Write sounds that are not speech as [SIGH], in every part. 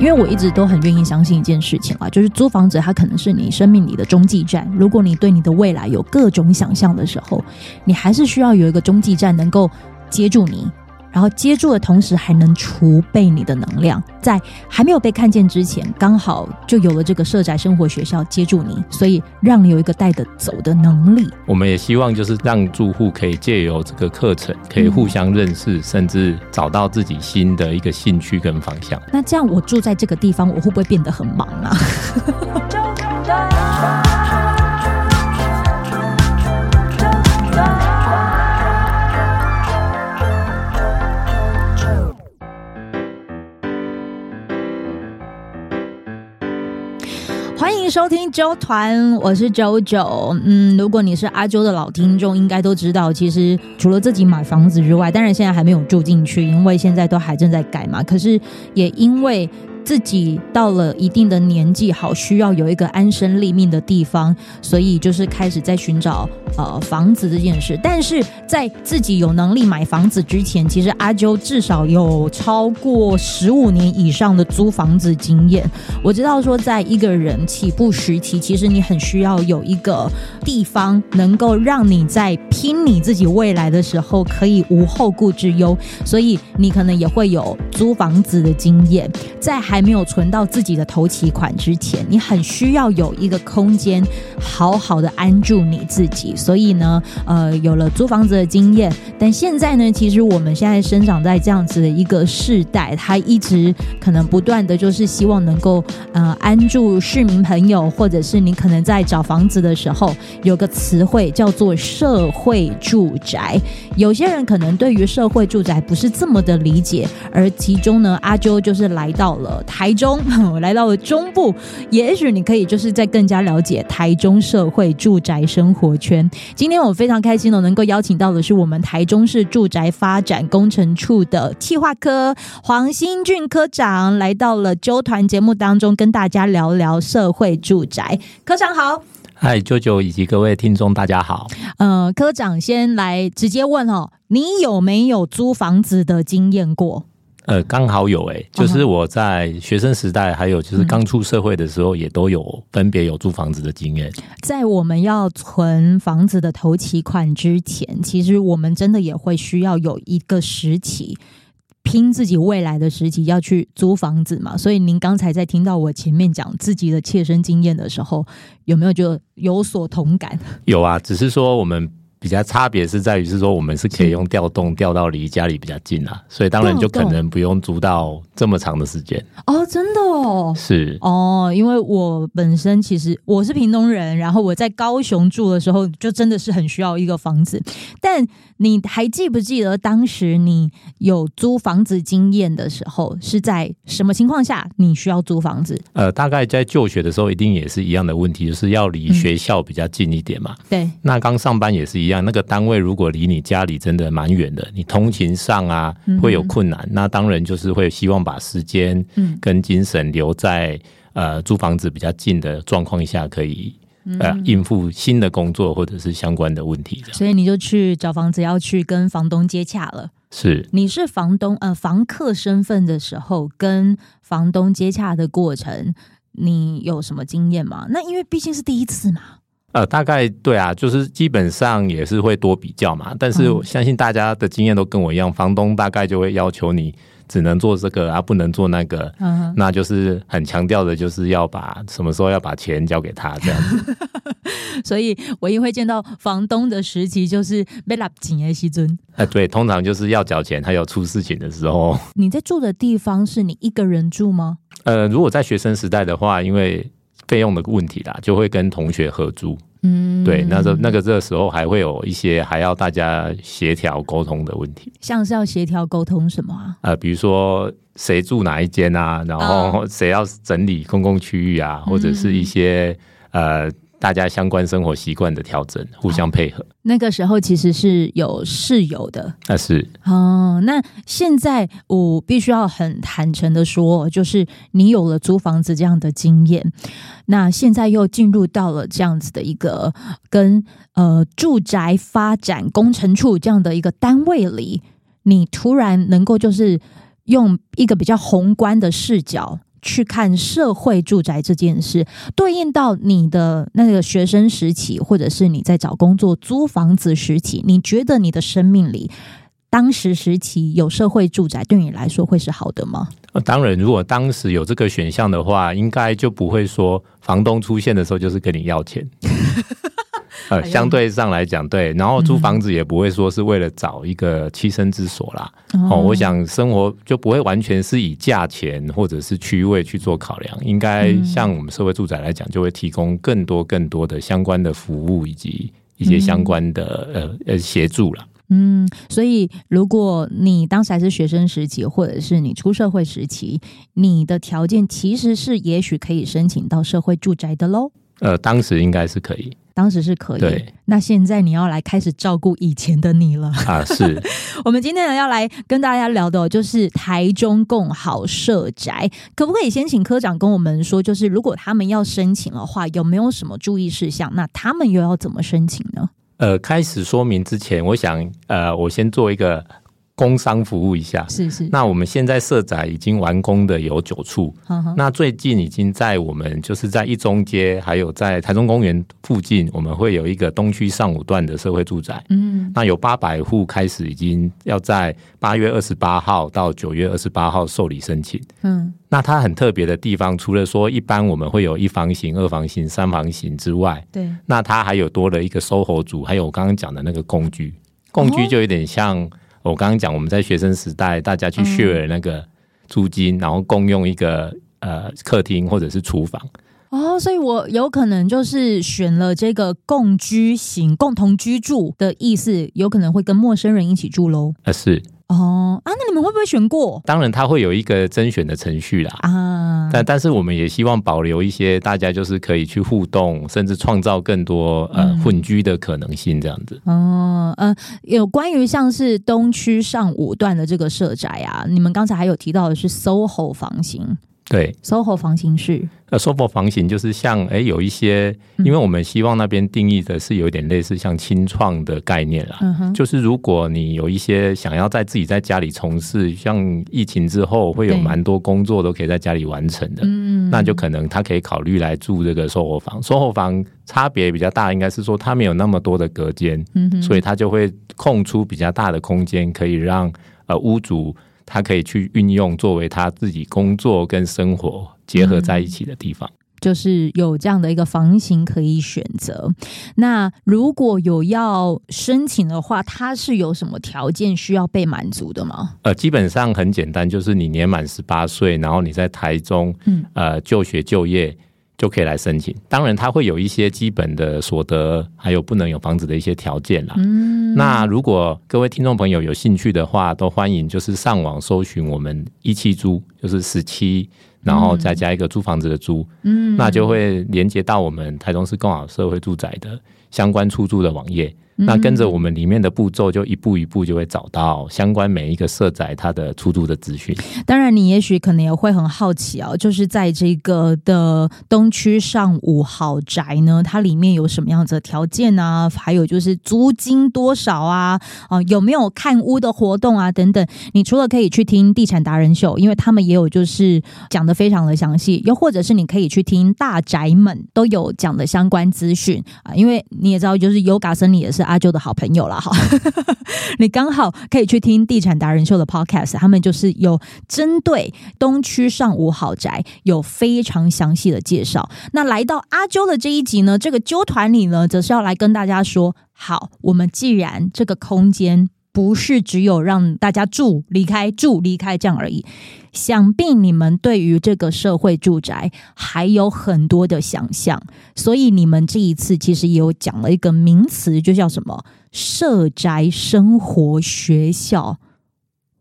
因为我一直都很愿意相信一件事情啊，就是租房子它可能是你生命里的中继站。如果你对你的未来有各种想象的时候，你还是需要有一个中继站能够接住你。然后接住的同时，还能储备你的能量，在还没有被看见之前，刚好就有了这个社宅生活学校接住你，所以让你有一个带得走的能力。我们也希望就是让住户可以借由这个课程，可以互相认识，嗯、甚至找到自己新的一个兴趣跟方向。那这样，我住在这个地方，我会不会变得很忙啊？[LAUGHS] 收听啾团，我是啾啾。嗯，如果你是阿啾的老听众，应该都知道，其实除了自己买房子之外，当然现在还没有住进去，因为现在都还正在改嘛。可是也因为。自己到了一定的年纪，好需要有一个安身立命的地方，所以就是开始在寻找呃房子这件事。但是在自己有能力买房子之前，其实阿啾至少有超过十五年以上的租房子经验。我知道说，在一个人起步时期，其实你很需要有一个地方，能够让你在拼你自己未来的时候可以无后顾之忧。所以你可能也会有租房子的经验，在。还没有存到自己的头期款之前，你很需要有一个空间，好好的安住你自己。所以呢，呃，有了租房子的经验，但现在呢，其实我们现在生长在这样子的一个世代，他一直可能不断的就是希望能够呃安住市民朋友，或者是你可能在找房子的时候，有个词汇叫做社会住宅。有些人可能对于社会住宅不是这么的理解，而其中呢，阿啾就是来到了。台中，我来到了中部，也许你可以就是在更加了解台中社会住宅生活圈。今天我非常开心的能够邀请到的是我们台中市住宅发展工程处的企划科黄新俊科长，来到了纠团节目当中，跟大家聊聊社会住宅。科长好，嗨，舅舅以及各位听众大家好。呃，科长先来直接问哦，你有没有租房子的经验过？呃，刚好有诶，就是我在学生时代，还有就是刚出社会的时候，也都有分别有租房子的经验。在我们要存房子的头期款之前，其实我们真的也会需要有一个时期，拼自己未来的时期要去租房子嘛。所以您刚才在听到我前面讲自己的切身经验的时候，有没有就有所同感？有啊，只是说我们。比较差别是在于是说，我们是可以用调动调到离家里比较近啊，所以当然就可能不用租到这么长的时间。哦，真的哦，是。哦，因为我本身其实我是屏东人，然后我在高雄住的时候，就真的是很需要一个房子。但你还记不记得当时你有租房子经验的时候，是在什么情况下你需要租房子？呃，大概在就学的时候，一定也是一样的问题，就是要离学校比较近一点嘛。嗯、对，那刚上班也是一样。那个单位如果离你家里真的蛮远的，你通勤上啊会有困难，嗯、那当然就是会希望把时间跟精神留在、嗯、呃租房子比较近的状况下，可以呃应付新的工作或者是相关的问题。所以你就去找房子，要去跟房东接洽了。是，你是房东呃房客身份的时候，跟房东接洽的过程，你有什么经验吗？那因为毕竟是第一次嘛。呃，大概对啊，就是基本上也是会多比较嘛。但是我相信大家的经验都跟我一样，房东大概就会要求你只能做这个啊，不能做那个。嗯，那就是很强调的，就是要把什么时候要把钱交给他这样子。[LAUGHS] 所以唯一会见到房东的时期，就是被拉紧的时阵。哎，对，通常就是要缴钱，还有出事情的时候。你在住的地方是你一个人住吗？呃，如果在学生时代的话，因为费用的问题啦，就会跟同学合租。嗯，对，那这那个这个时候还会有一些还要大家协调沟通的问题，像是要协调沟通什么啊？呃，比如说谁住哪一间啊，然后谁要整理公共区域啊，或者是一些呃。大家相关生活习惯的调整，互相配合。那个时候其实是有室友的，那是哦。那现在我必须要很坦诚的说，就是你有了租房子这样的经验，那现在又进入到了这样子的一个跟呃住宅发展工程处这样的一个单位里，你突然能够就是用一个比较宏观的视角。去看社会住宅这件事，对应到你的那个学生时期，或者是你在找工作租房子时期，你觉得你的生命里当时时期有社会住宅，对你来说会是好的吗？当然，如果当时有这个选项的话，应该就不会说房东出现的时候就是跟你要钱。呃，相对上来讲，对，然后租房子也不会说是为了找一个栖身之所啦。嗯、哦，我想生活就不会完全是以价钱或者是区位去做考量，应该像我们社会住宅来讲，就会提供更多更多的相关的服务以及一些相关的、嗯、呃呃协助了。嗯，所以如果你当时还是学生时期，或者是你出社会时期，你的条件其实是也许可以申请到社会住宅的喽。呃，当时应该是可以，当时是可以。那现在你要来开始照顾以前的你了啊！是，[LAUGHS] 我们今天呢要来跟大家聊的，就是台中共好社宅，可不可以先请科长跟我们说，就是如果他们要申请的话，有没有什么注意事项？那他们又要怎么申请呢？呃，开始说明之前，我想，呃，我先做一个。工商服务一下，是是。那我们现在社宅已经完工的有九处，呵呵，那最近已经在我们就是在一中街，还有在台中公园附近，我们会有一个东区上五段的社会住宅。嗯，那有八百户开始，已经要在八月二十八号到九月二十八号受理申请。嗯，那它很特别的地方，除了说一般我们会有一房型、二房型、三房型之外，对，那它还有多了一个 SOHO 族，还有我刚刚讲的那个共居，共居就有点像。我刚刚讲，我们在学生时代，大家去 share 那个租金，嗯、然后共用一个呃客厅或者是厨房。哦，所以我有可能就是选了这个共居型、共同居住的意思，有可能会跟陌生人一起住喽。啊，是。哦啊，那你们会不会选过？当然，他会有一个甄选的程序啦。啊，但但是我们也希望保留一些大家就是可以去互动，甚至创造更多呃混居的可能性，这样子。哦，呃，有关于像是东区上五段的这个社宅啊，你们刚才还有提到的是 SOHO 房型。对，SOHO 房型是。呃，SOHO 房型就是像哎，有一些，因为我们希望那边定义的是有一点类似像清创的概念啦，嗯，就是如果你有一些想要在自己在家里从事，像疫情之后会有蛮多工作都可以在家里完成的，嗯，那就可能他可以考虑来住这个 SOHO 房。SOHO 房差别比较大，应该是说它没有那么多的隔间，嗯哼，所以它就会空出比较大的空间，可以让呃屋主。他可以去运用作为他自己工作跟生活结合在一起的地方，嗯，就是有这样的一个房型可以选择。那如果有要申请的话，它是有什么条件需要被满足的吗？呃，基本上很简单，就是你年满十八岁，然后你在台中，嗯，呃，就学就业。就可以来申请，当然它会有一些基本的所得，还有不能有房子的一些条件啦。嗯，那如果各位听众朋友有兴趣的话，都欢迎就是上网搜寻我们一期租，就是十七，然后再加一个租房子的租，嗯，那就会连接到我们台中市共好社会住宅的相关出租的网页。那跟着我们里面的步骤，就一步一步就会找到相关每一个社宅它的出租的资讯。当然，你也许可能也会很好奇啊，就是在这个的东区上五豪宅呢，它里面有什么样子的条件啊？还有就是租金多少啊？啊，有没有看屋的活动啊？等等。你除了可以去听地产达人秀，因为他们也有就是讲的非常的详细，又或者是你可以去听大宅们都有讲的相关资讯啊。因为你也知道，就是 Yoga 森你也是。阿啾的好朋友了哈，[LAUGHS] 你刚好可以去听地产达人秀的 podcast，他们就是有针对东区上五豪宅有非常详细的介绍。那来到阿啾的这一集呢，这个啾团里呢，则是要来跟大家说，好，我们既然这个空间。不是只有让大家住离开住离开这样而已，想必你们对于这个社会住宅还有很多的想象，所以你们这一次其实也有讲了一个名词，就叫什么社宅生活学校。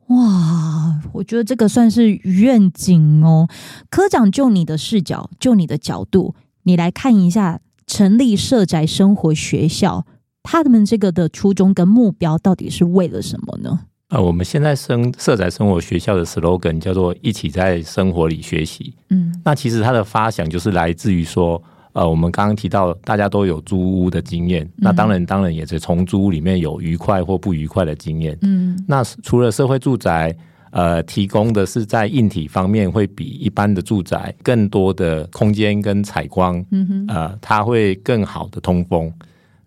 哇，我觉得这个算是愿景哦。科长，就你的视角，就你的角度，你来看一下成立社宅生活学校。他们这个的初衷跟目标到底是为了什么呢？呃，我们现在生社宅生活学校的 slogan 叫做“一起在生活里学习”。嗯，那其实它的发想就是来自于说，呃，我们刚刚提到大家都有租屋的经验，那当然当然也是从租屋里面有愉快或不愉快的经验。嗯，那除了社会住宅，呃提供的是在硬体方面会比一般的住宅更多的空间跟采光，嗯哼，呃，它会更好的通风。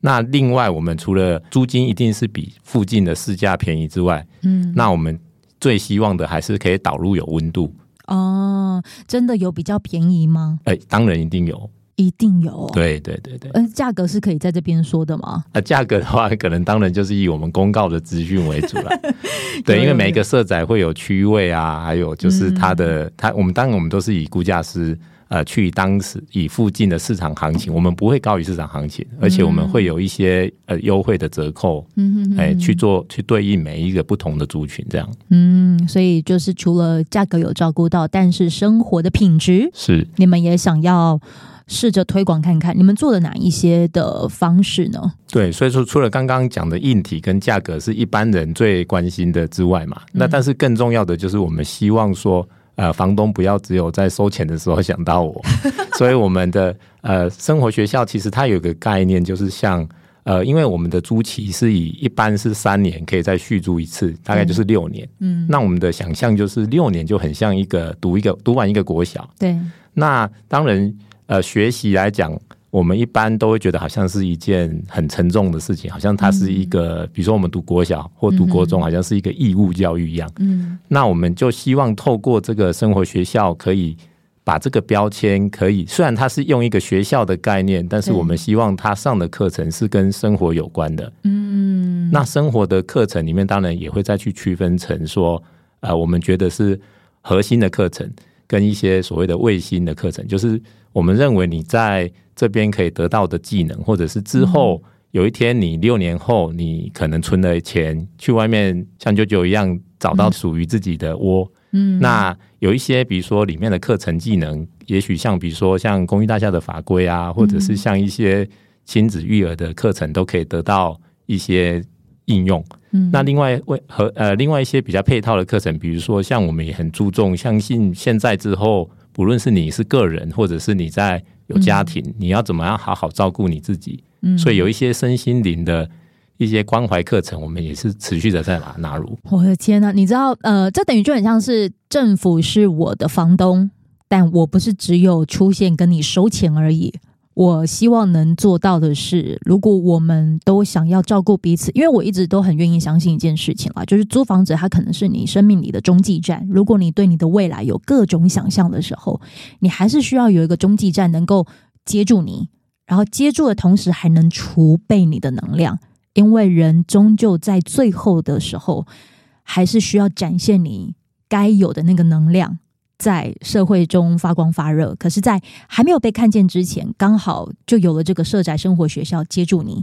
那另外，我们除了租金一定是比附近的市价便宜之外，嗯，那我们最希望的还是可以导入有温度。哦，真的有比较便宜吗？哎，当然一定有，一定有。对对对对。嗯，价格是可以在这边说的吗？呃，价格的话，可能当然就是以我们公告的资讯为主了。[LAUGHS] 对，因为每一个社宅会有区位啊，还有就是它的、嗯、它，我们当然我们都是以估价师。呃，去当时以附近的市场行情，我们不会高于市场行情，而且我们会有一些呃优惠的折扣，嗯哼，哎，去做去对应每一个不同的族群，这样。嗯，所以就是除了价格有照顾到，但是生活的品质是你们也想要试着推广看看，你们做了哪一些的方式呢？对，所以说除了刚刚讲的硬体跟价格是一般人最关心的之外嘛，嗯、那但是更重要的就是我们希望说。呃，房东不要只有在收钱的时候想到我，[LAUGHS] 所以我们的呃生活学校其实它有个概念，就是像呃，因为我们的租期是以一般是三年可以再续租一次，大概就是六年。嗯，那我们的想象就是六年就很像一个读一个读完一个国小。对，那当然呃学习来讲。我们一般都会觉得好像是一件很沉重的事情，好像它是一个，比如说我们读国小或读国中，好像是一个义务教育一样。嗯，那我们就希望透过这个生活学校，可以把这个标签，可以虽然它是用一个学校的概念，但是我们希望它上的课程是跟生活有关的。嗯，那生活的课程里面，当然也会再去区分成说，呃，我们觉得是核心的课程，跟一些所谓的卫星的课程，就是我们认为你在。这边可以得到的技能，或者是之后有一天你六年后你可能存了钱去外面像舅舅一样找到属于自己的窝。嗯，那有一些比如说里面的课程技能，也许像比如说像公寓大厦的法规啊，或者是像一些亲子育儿的课程，都可以得到一些应用。嗯，那另外为和呃另外一些比较配套的课程，比如说像我们也很注重，相信现在之后，不论是你是个人，或者是你在。有家庭，你要怎么样好好照顾你自己？嗯，所以有一些身心灵的一些关怀课程，我们也是持续的在纳纳入。我的天哪，你知道，呃，这等于就很像是政府是我的房东，但我不是只有出现跟你收钱而已。我希望能做到的是，如果我们都想要照顾彼此，因为我一直都很愿意相信一件事情啦，就是租房子它可能是你生命里的中继站。如果你对你的未来有各种想象的时候，你还是需要有一个中继站能够接住你，然后接住的同时还能储备你的能量，因为人终究在最后的时候还是需要展现你该有的那个能量。在社会中发光发热，可是，在还没有被看见之前，刚好就有了这个社宅生活学校接住你，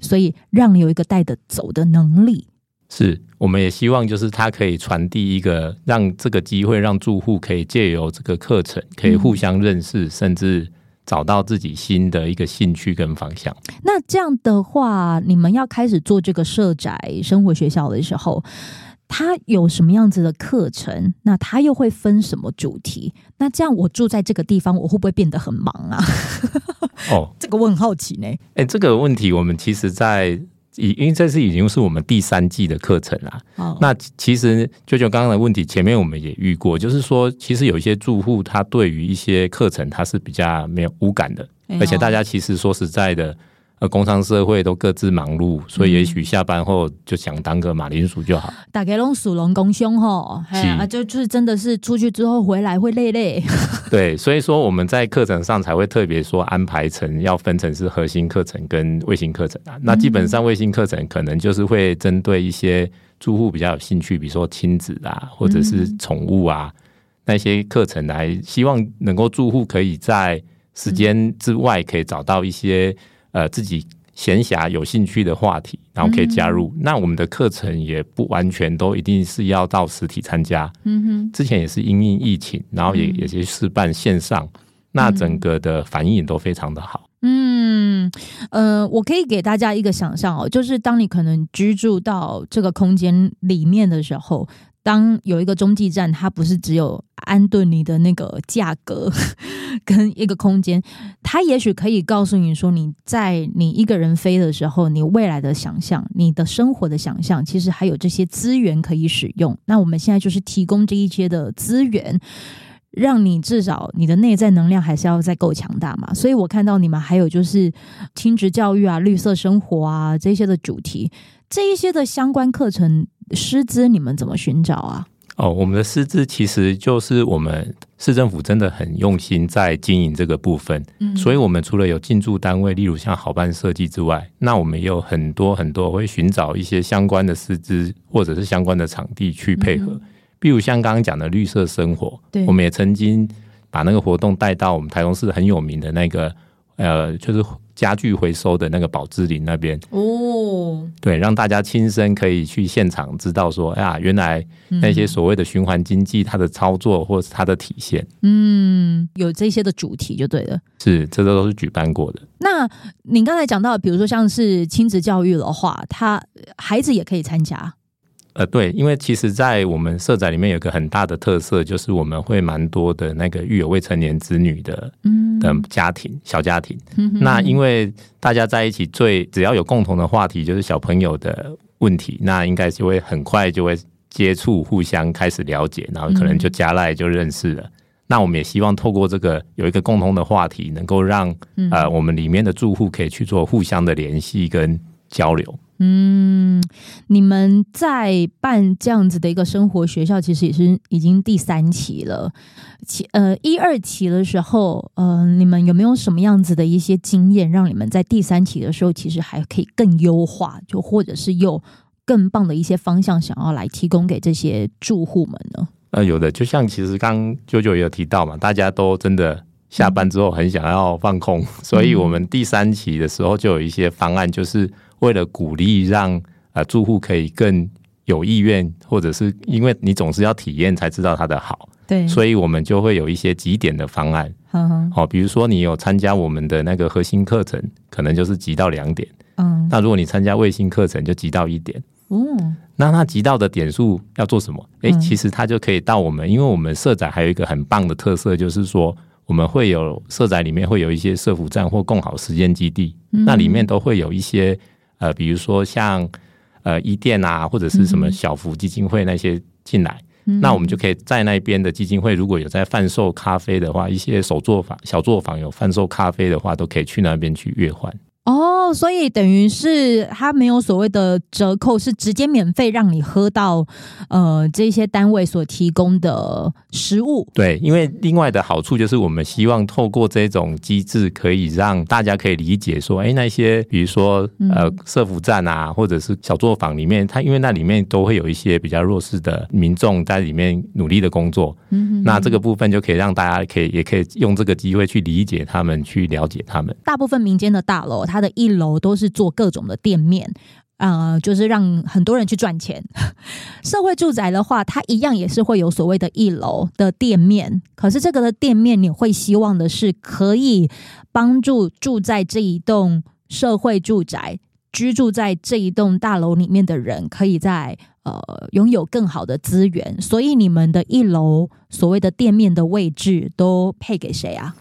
所以让你有一个带得走的能力。是，我们也希望就是它可以传递一个，让这个机会让住户可以借由这个课程，可以互相认识，嗯、甚至找到自己新的一个兴趣跟方向。那这样的话，你们要开始做这个社宅生活学校的时候，它有什么样子的课程？那它又会分什么主题？那这样我住在这个地方，我会不会变得很忙啊？哦，[LAUGHS] 这个我很好奇呢。哎，这个问题我们其实在已，因为这是已经是我们第三季的课程啦。哦，那其实舅舅刚刚的问题，前面我们也遇过，就是说，其实有一些住户他对于一些课程他是比较没有无感的，哎，而且大家其实说实在的。呃，工商社会都各自忙碌，所以也许下班后就想当个马铃薯就好。大家拢属龙公兄吼，啊，就就是真的是出去之后回来会累累。[LAUGHS] 对，所以说我们在课程上才会特别说安排成要分成是核心课程跟卫星课程啊。那基本上卫星课程可能就是会针对一些住户比较有兴趣，比如说亲子啊，或者是宠物啊那些课程来，希望能够住户可以在时间之外可以找到一些。呃，自己闲暇有兴趣的话题，然后可以加入。嗯、那我们的课程也不完全都一定是要到实体参加。嗯哼，之前也是因应疫情，然后也也是试办线上，嗯、那整个的反应也都非常的好。嗯，呃，我可以给大家一个想象哦，就是当你可能居住到这个空间里面的时候。当有一个中继站，它不是只有安顿你的那个价格，[LAUGHS] 跟一个空间，它也许可以告诉你说，你在你一个人飞的时候，你未来的想象，你的生活的想象，其实还有这些资源可以使用。那我们现在就是提供这一些的资源，让你至少你的内在能量还是要再够强大嘛。所以我看到你们还有就是亲职教育啊、绿色生活啊这些的主题，这一些的相关课程师资，你们怎么寻找啊？哦，我们的师资其实就是我们市政府真的很用心在经营这个部分，嗯，所以我们除了有进驻单位，例如像好办设计之外，那我们也有很多很多会寻找一些相关的师资或者是相关的场地去配合，嗯、比如像刚刚讲的绿色生活，对，我们也曾经把那个活动带到我们台中市很有名的那个，呃，就是。家具回收的那个宝芝林那边哦，对，让大家亲身可以去现场知道说，哎呀，原来那些所谓的循环经济，它的操作或是它的体现，嗯，有这些的主题就对了，是，这都都是举办过的。那您刚才讲到，比如说像是亲子教育的话，他孩子也可以参加。呃，对，因为其实，在我们社宅里面有个很大的特色，就是我们会蛮多的那个育有未成年子女的，嗯，的家庭小家庭。嗯，那因为大家在一起最只要有共同的话题，就是小朋友的问题，那应该就会很快就会接触，互相开始了解，然后可能就加赖就认识了。嗯、那我们也希望透过这个有一个共同的话题，能够让呃我们里面的住户可以去做互相的联系跟交流。嗯，你们在办这样子的一个生活学校，其实也是已经第三期了。期呃一二期的时候，呃，你们有没有什么样子的一些经验，让你们在第三期的时候，其实还可以更优化，就或者是有更棒的一些方向，想要来提供给这些住户们呢？呃，有的，就像其实刚啾啾也有提到嘛，大家都真的下班之后很想要放空，所以我们第三期的时候就有一些方案，就是。为了鼓励让呃住户可以更有意愿，或者是因为你总是要体验才知道它的好，对，所以我们就会有一些集点的方案，好好，好，比如说你有参加我们的那个核心课程，可能就是集到两点，嗯，那如果你参加卫星课程，就集到一点，嗯，那他集到的点数要做什么？哎、欸，其实他就可以到我们，因为我们社宅还有一个很棒的特色，就是说。我们会有社宅里面会有一些社福站或共好实践基地，嗯、那里面都会有一些呃，比如说像呃伊甸啊，或者是什么小福基金会那些进来，嗯、那我们就可以在那边的基金会如果有在贩售咖啡的话，一些手作坊、小作坊有贩售咖啡的话，都可以去那边去兑换。哦，所以等于是他没有所谓的折扣，是直接免费让你喝到呃这些单位所提供的食物。对，因为另外的好处就是我们希望透过这种机制，可以让大家可以理解说，哎，那些比如说呃社福站啊，或者是小作坊里面，它因为那里面都会有一些比较弱势的民众在里面努力的工作。嗯哼，那这个部分就可以让大家可以也可以用这个机会去理解他们，去了解他们。大部分民间的大楼，它的一楼都是做各种的店面，呃，就是让很多人去赚钱。[LAUGHS] 社会住宅的话，它一样也是会有所谓的一楼的店面，可是这个的店面，你会希望的是可以帮助住在这一栋社会住宅、居住在这一栋大楼里面的人，可以在呃拥有更好的资源。所以你们的一楼所谓的店面的位置都配给谁啊？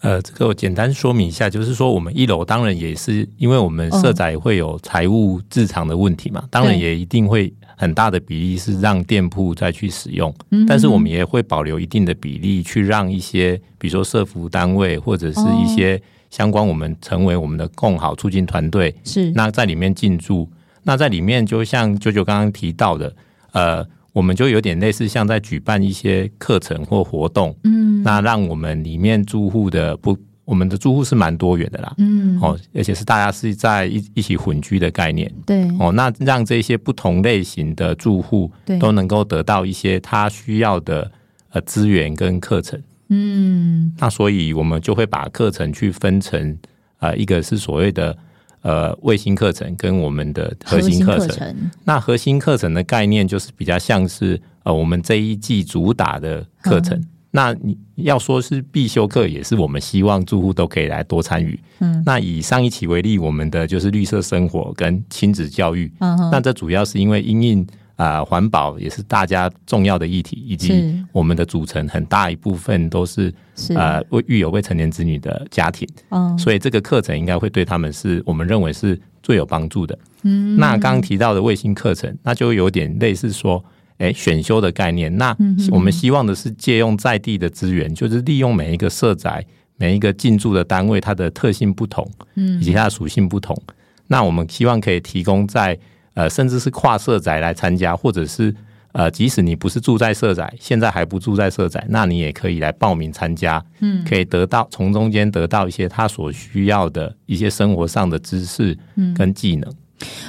呃，这个我简单说明一下，就是说我们一楼当然也是，因为我们社宅会有财务自偿的问题嘛，当然也一定会很大的比例是让店铺再去使用，但是我们也会保留一定的比例去让一些，比如说社服单位或者是一些相关，我们成为我们的共好促进团队，是那在里面进驻，那在里面就像舅舅刚刚提到的，呃。我们就有点类似像在举办一些课程或活动，嗯，那让我们里面住户的不，我们的住户是蛮多元的啦，嗯，哦，而且是大家是在一一起混居的概念，对，哦，那让这些不同类型的住户都能够得到一些他需要的呃资源跟课程，嗯，那所以我们就会把课程去分成啊、呃，一个是所谓的。呃，卫星课程跟我们的核心课程，程那核心课程的概念就是比较像是呃，我们这一季主打的课程。嗯、那你要说是必修课，也是我们希望住户都可以来多参与。嗯，那以上一期为例，我们的就是绿色生活跟亲子教育。嗯哼，那这主要是因为因应啊，环保也是大家重要的议题，以及我们的组成很大一部分都是呃未育有未成年子女的家庭，嗯，所以这个课程应该会对他们是我们认为是最有帮助的。嗯，那刚刚提到的卫星课程，那就有点类似说，哎，选修的概念。那我们希望的是借用在地的资源，就是利用每一个社宅、每一个进驻的单位，它的特性不同，嗯，以及它的属性不同。那我们希望可以提供在呃，甚至是跨社宅来参加，或者是呃，即使你不是住在社宅，现在还不住在社宅，那你也可以来报名参加，嗯，可以得到从中间得到一些他所需要的一些生活上的知识，跟技能。嗯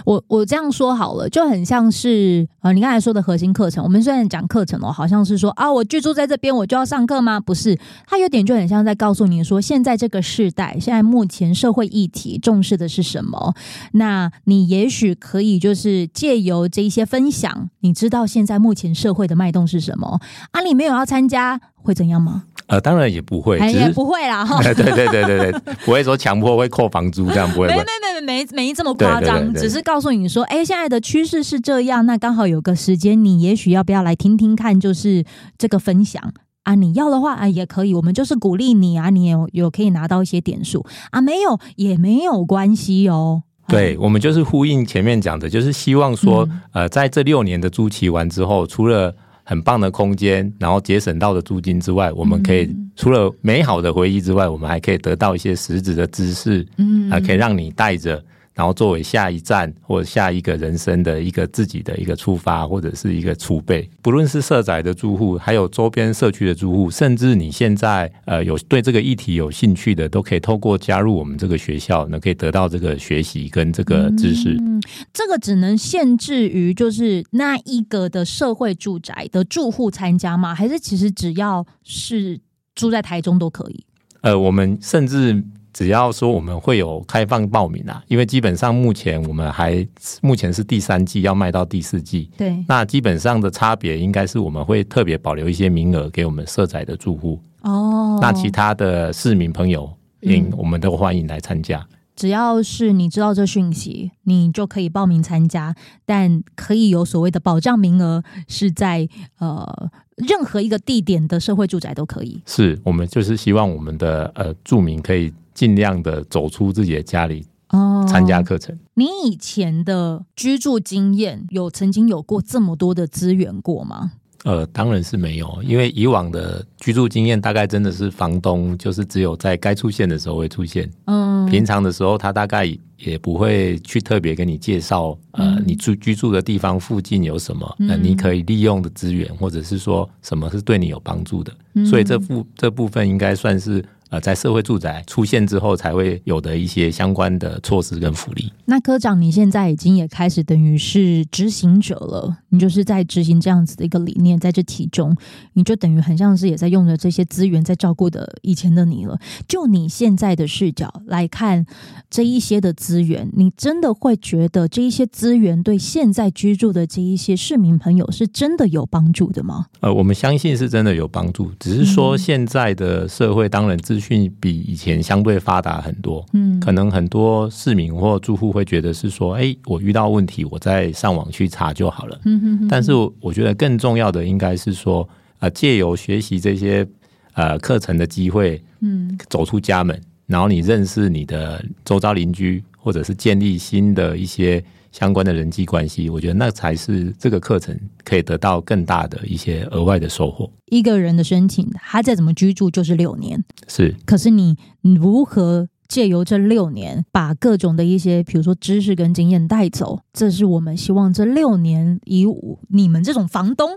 我我这样说好了，就很像是呃，你刚才说的核心课程。我们虽然讲课程哦，好像是说啊，我居住在这边，我就要上课吗？不是，它有点就很像在告诉你说，现在这个世代，现在目前社会议题重视的是什么？那你也许可以就是借由这一些分享，你知道现在目前社会的脉动是什么？啊，你没有要参加会怎样吗？呃，当然也不会，也不会啦。对对对对对，[LAUGHS] 不会说强迫会扣房租这样，不会。没没没没没没这么夸张，只是告诉你说，哎，现在的趋势是这样，那刚好有个时间，你也许要不要来听听看，就是这个分享啊？你要的话啊，也可以，我们就是鼓励你啊，你有有可以拿到一些点数啊，没有也没有关系哦。对，我们就是呼应前面讲的，就是希望说，嗯、呃，在这六年的租期完之后，除了很棒的空间，然后节省到的租金之外，我们可以除了美好的回忆之外，我们还可以得到一些实质的知识，嗯，还可以让你带着。然后作为下一站或者下一个人生的一个自己的一个出发或者是一个储备，不论是社宅的住户，还有周边社区的住户，甚至你现在呃有对这个议题有兴趣的，都可以透过加入我们这个学校，呢可以得到这个学习跟这个知识。嗯，这个只能限制于就是那一个的社会住宅的住户参加吗？还是其实只要是住在台中都可以？呃，我们甚至。只要说我们会有开放报名啊，因为基本上目前我们还目前是第三季要卖到第四季，对，那基本上的差别应该是我们会特别保留一些名额给我们社宅的住户哦，那其他的市民朋友，嗯，我们都欢迎来参加。只要是你知道这讯息，你就可以报名参加，但可以有所谓的保障名额，是在呃任何一个地点的社会住宅都可以。是我们就是希望我们的呃住民可以。尽量的走出自己的家里哦，参加课程。你以前的居住经验有曾经有过这么多的资源过吗？呃，当然是没有，因为以往的居住经验大概真的是房东就是只有在该出现的时候会出现，嗯，平常的时候他大概也不会去特别跟你介绍，呃，你住居住的地方附近有什么，呃，你可以利用的资源，或者是说什么是对你有帮助的，所以这部这部分应该算是。呃，在社会住宅出现之后，才会有的一些相关的措施跟福利。那科长，你现在已经也开始等于是执行者了，你就是在执行这样子的一个理念，在这其中，你就等于很像是也在用着这些资源在照顾的以前的你了。就你现在的视角来看，这一些的资源，你真的会觉得这一些资源对现在居住的这一些市民朋友是真的有帮助的吗？呃，我们相信是真的有帮助，只是说现在的社会当然资讯比以前相对发达很多，嗯，可能很多市民或住户会觉得是说，哎，我遇到问题，我再上网去查就好了，嗯但是我觉得更重要的应该是说，呃，借由学习这些呃课程的机会，嗯，走出家门，然后你认识你的周遭邻居，或者是建立新的一些。相关的人际关系，我觉得那才是这个课程可以得到更大的一些额外的收获。一个人的申请，他再怎么居住就是六年，是。可是你如何借由这六年，把各种的一些，比如说知识跟经验带走，这是我们希望这六年以你们这种房东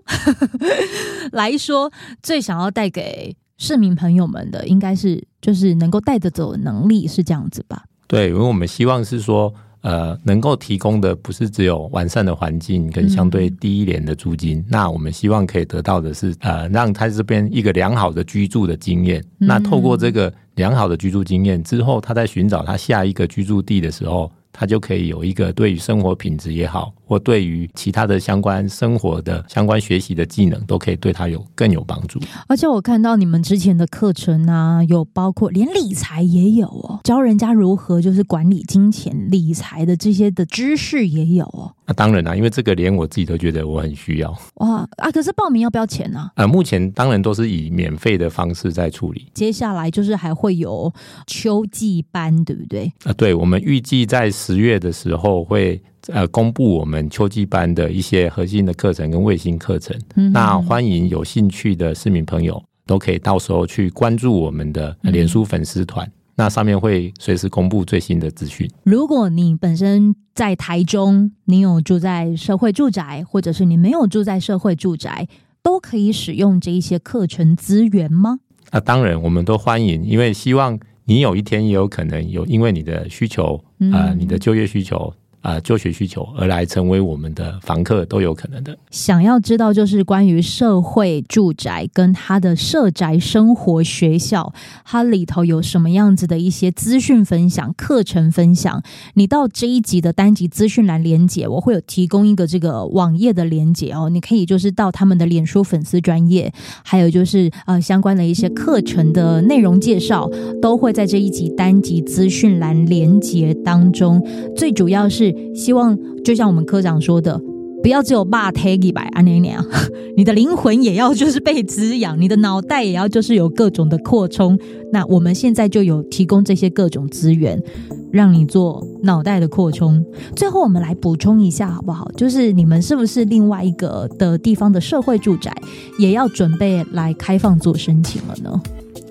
[LAUGHS] 来说，最想要带给市民朋友们的，应该是就是能够带得走的能力，是这样子吧？对，因为我们希望是说。呃，能够提供的不是只有完善的环境跟相对低一点的租金，嗯，那我们希望可以得到的是，呃，让他这边一个良好的居住的经验。嗯。那透过这个良好的居住经验之后，他在寻找他下一个居住地的时候，他就可以有一个对于生活品质也好，或对于其他的相关生活的相关学习的技能，都可以对他有更有帮助。而且我看到你们之前的课程啊，有包括连理财也有哦，教人家如何就是管理金钱、理财的这些的知识也有哦。那、啊、当然啦、啊，因为这个连我自己都觉得我很需要。哇啊！可是报名要不要钱呢、啊？呃，目前当然都是以免费的方式在处理。接下来就是还会有秋季班，对不对？啊、呃，对，我们预计在十月的时候会呃公布我们秋季班的一些核心的课程跟卫星课程。嗯、那欢迎有兴趣的市民朋友都可以到时候去关注我们的脸书粉丝团。嗯那上面会随时公布最新的资讯。如果你本身在台中，你有住在社会住宅，或者是你没有住在社会住宅，都可以使用这一些课程资源吗？啊，当然，我们都欢迎，因为希望你有一天也有可能有因为你的需求啊、呃，你的就业需求。啊，就学需求而来成为我们的房客都有可能的。想要知道就是关于社会住宅跟它的社宅生活学校，它里头有什么样子的一些资讯分享、课程分享，你到这一集的单集资讯栏连接，我会有提供一个这个网页的连接哦，你可以就是到他们的脸书粉丝专业，还有就是呃相关的一些课程的内容介绍，都会在这一集单集资讯栏连接当中。最主要是。希望就像我们科长说的，不要只有骂 Taggy 白啊那样，[LAUGHS] 你的灵魂也要就是被滋养，你的脑袋也要就是有各种的扩充。那我们现在就有提供这些各种资源，让你做脑袋的扩充。最后我们来补充一下好不好？就是你们是不是另外一个的地方的社会住宅也要准备来开放做申请了呢？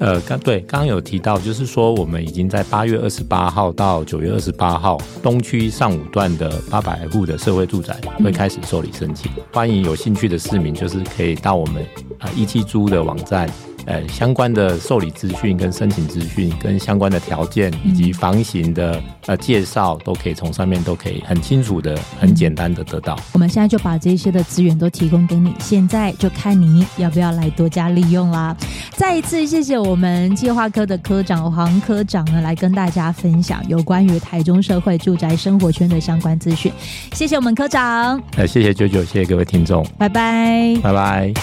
呃，刚对，刚刚有提到，就是说我们已经在八月二十八号到九月二十八号，东区上五段的八百户的社会住宅会开始受理申请，欢迎有兴趣的市民，就是可以到我们啊一期租的网站。呃，相关的受理资讯、跟申请资讯、跟相关的条件以及房型的呃介绍，都可以从上面都可以很清楚的、很简单的得到。我们现在就把这些的资源都提供给你，现在就看你要不要来多加利用啦。再一次谢谢我们计划科的科长黄科长呢，来跟大家分享有关于台中社会住宅生活圈的相关资讯。谢谢我们科长，呃，谢谢九九，谢谢各位听众，拜拜，拜拜。